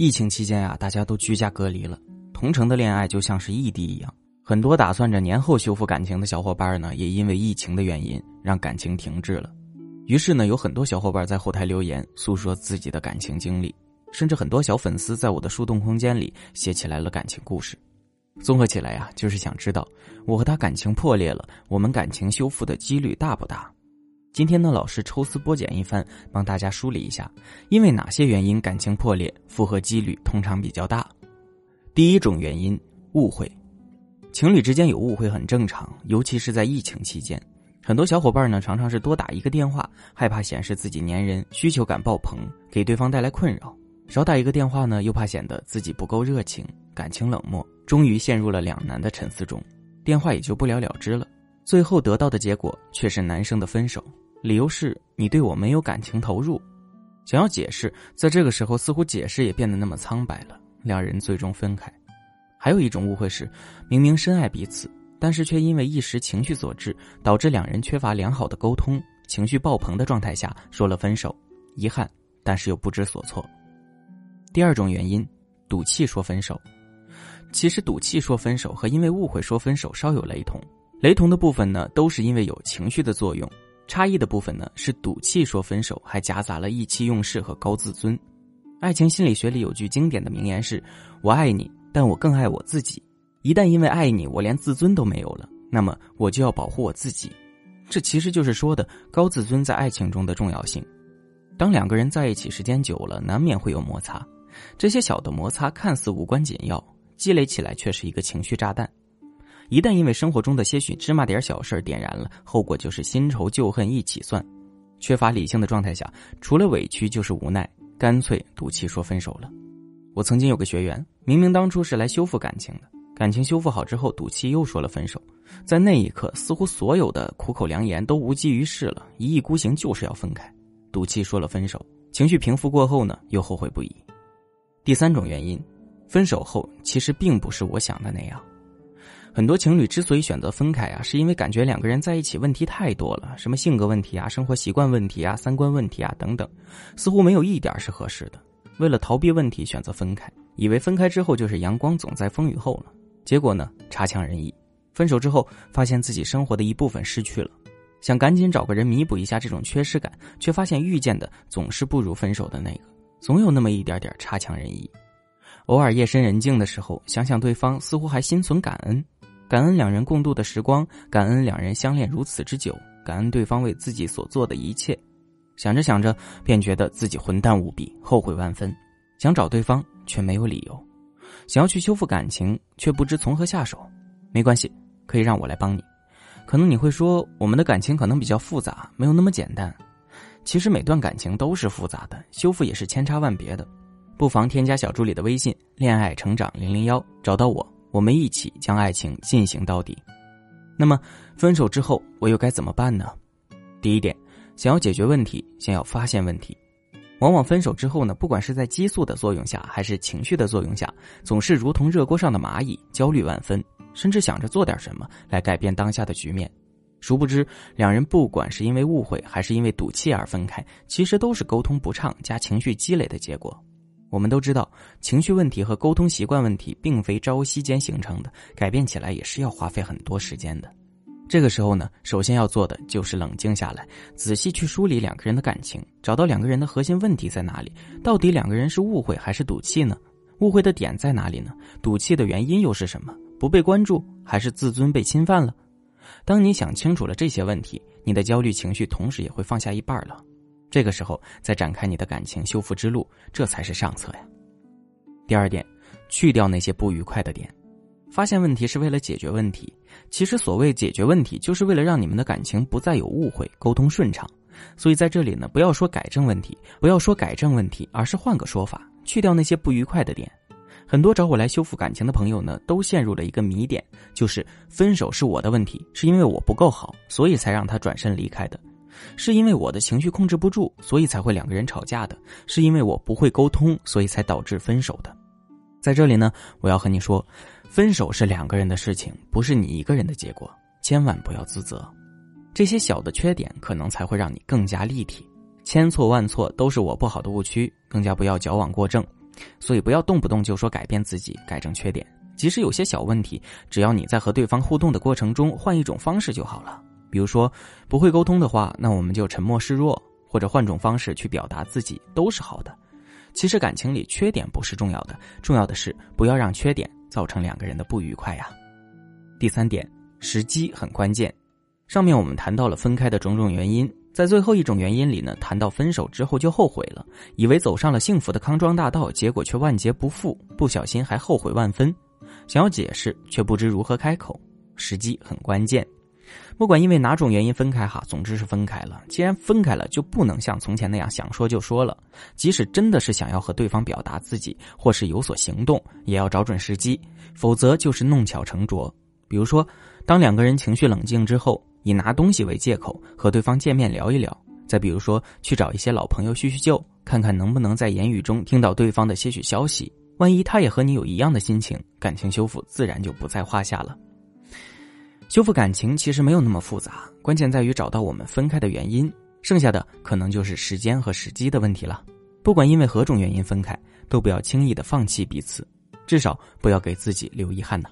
疫情期间啊，大家都居家隔离了，同城的恋爱就像是异地一样。很多打算着年后修复感情的小伙伴呢，也因为疫情的原因让感情停滞了。于是呢，有很多小伙伴在后台留言诉说自己的感情经历，甚至很多小粉丝在我的树洞空间里写起来了感情故事。综合起来呀，就是想知道我和他感情破裂了，我们感情修复的几率大不大？今天呢，老师抽丝剥茧一番，帮大家梳理一下，因为哪些原因感情破裂，复合几率通常比较大。第一种原因，误会。情侣之间有误会很正常，尤其是在疫情期间，很多小伙伴呢常常是多打一个电话，害怕显示自己粘人，需求感爆棚，给对方带来困扰；少打一个电话呢，又怕显得自己不够热情，感情冷漠，终于陷入了两难的沉思中，电话也就不了了之了。最后得到的结果却是男生的分手。理由是你对我没有感情投入，想要解释，在这个时候似乎解释也变得那么苍白了。两人最终分开。还有一种误会是，明明深爱彼此，但是却因为一时情绪所致，导致两人缺乏良好的沟通，情绪爆棚的状态下说了分手，遗憾，但是又不知所措。第二种原因，赌气说分手。其实赌气说分手和因为误会说分手稍有雷同，雷同的部分呢，都是因为有情绪的作用。差异的部分呢，是赌气说分手，还夹杂了意气用事和高自尊。爱情心理学里有句经典的名言是：“我爱你，但我更爱我自己。一旦因为爱你，我连自尊都没有了，那么我就要保护我自己。”这其实就是说的高自尊在爱情中的重要性。当两个人在一起时间久了，难免会有摩擦。这些小的摩擦看似无关紧要，积累起来却是一个情绪炸弹。一旦因为生活中的些许芝麻点小事点燃了，后果就是新仇旧恨一起算。缺乏理性的状态下，除了委屈就是无奈，干脆赌气说分手了。我曾经有个学员，明明当初是来修复感情的，感情修复好之后，赌气又说了分手。在那一刻，似乎所有的苦口良言都无济于事了，一意孤行就是要分开。赌气说了分手，情绪平复过后呢，又后悔不已。第三种原因，分手后其实并不是我想的那样。很多情侣之所以选择分开啊，是因为感觉两个人在一起问题太多了，什么性格问题啊、生活习惯问题啊、三观问题啊等等，似乎没有一点是合适的。为了逃避问题，选择分开，以为分开之后就是阳光总在风雨后了。结果呢，差强人意。分手之后，发现自己生活的一部分失去了，想赶紧找个人弥补一下这种缺失感，却发现遇见的总是不如分手的那个，总有那么一点点差强人意。偶尔夜深人静的时候，想想对方，似乎还心存感恩。感恩两人共度的时光，感恩两人相恋如此之久，感恩对方为自己所做的一切。想着想着，便觉得自己混蛋无比，后悔万分。想找对方，却没有理由；想要去修复感情，却不知从何下手。没关系，可以让我来帮你。可能你会说，我们的感情可能比较复杂，没有那么简单。其实每段感情都是复杂的，修复也是千差万别的。不妨添加小助理的微信“恋爱成长零零幺”，找到我。我们一起将爱情进行到底。那么，分手之后我又该怎么办呢？第一点，想要解决问题，先要发现问题。往往分手之后呢，不管是在激素的作用下，还是情绪的作用下，总是如同热锅上的蚂蚁，焦虑万分，甚至想着做点什么来改变当下的局面。殊不知，两人不管是因为误会，还是因为赌气而分开，其实都是沟通不畅加情绪积累的结果。我们都知道，情绪问题和沟通习惯问题并非朝夕间形成的，改变起来也是要花费很多时间的。这个时候呢，首先要做的就是冷静下来，仔细去梳理两个人的感情，找到两个人的核心问题在哪里。到底两个人是误会还是赌气呢？误会的点在哪里呢？赌气的原因又是什么？不被关注还是自尊被侵犯了？当你想清楚了这些问题，你的焦虑情绪同时也会放下一半了。这个时候再展开你的感情修复之路，这才是上策呀。第二点，去掉那些不愉快的点。发现问题是为了解决问题，其实所谓解决问题，就是为了让你们的感情不再有误会，沟通顺畅。所以在这里呢，不要说改正问题，不要说改正问题，而是换个说法，去掉那些不愉快的点。很多找我来修复感情的朋友呢，都陷入了一个迷点，就是分手是我的问题，是因为我不够好，所以才让他转身离开的。是因为我的情绪控制不住，所以才会两个人吵架的；是因为我不会沟通，所以才导致分手的。在这里呢，我要和你说，分手是两个人的事情，不是你一个人的结果，千万不要自责。这些小的缺点可能才会让你更加立体。千错万错都是我不好的误区，更加不要矫枉过正。所以不要动不动就说改变自己、改正缺点。即使有些小问题，只要你在和对方互动的过程中换一种方式就好了。比如说不会沟通的话，那我们就沉默示弱，或者换种方式去表达自己，都是好的。其实感情里缺点不是重要的，重要的是不要让缺点造成两个人的不愉快呀。第三点，时机很关键。上面我们谈到了分开的种种原因，在最后一种原因里呢，谈到分手之后就后悔了，以为走上了幸福的康庄大道，结果却万劫不复，不小心还后悔万分，想要解释却不知如何开口。时机很关键，不管因为哪种原因分开哈，总之是分开了。既然分开了，就不能像从前那样想说就说了，即使真的是想要和对方表达自己或是有所行动，也要找准时机，否则就是弄巧成拙。比如说，当两个人情绪冷静之后。以拿东西为借口和对方见面聊一聊，再比如说去找一些老朋友叙叙旧，看看能不能在言语中听到对方的些许消息。万一他也和你有一样的心情，感情修复自然就不在话下了。修复感情其实没有那么复杂，关键在于找到我们分开的原因，剩下的可能就是时间和时机的问题了。不管因为何种原因分开，都不要轻易的放弃彼此，至少不要给自己留遗憾呢。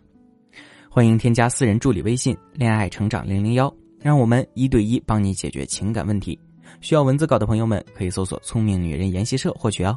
欢迎添加私人助理微信“恋爱成长零零幺”，让我们一对一帮你解决情感问题。需要文字稿的朋友们，可以搜索“聪明女人研习社”获取哦。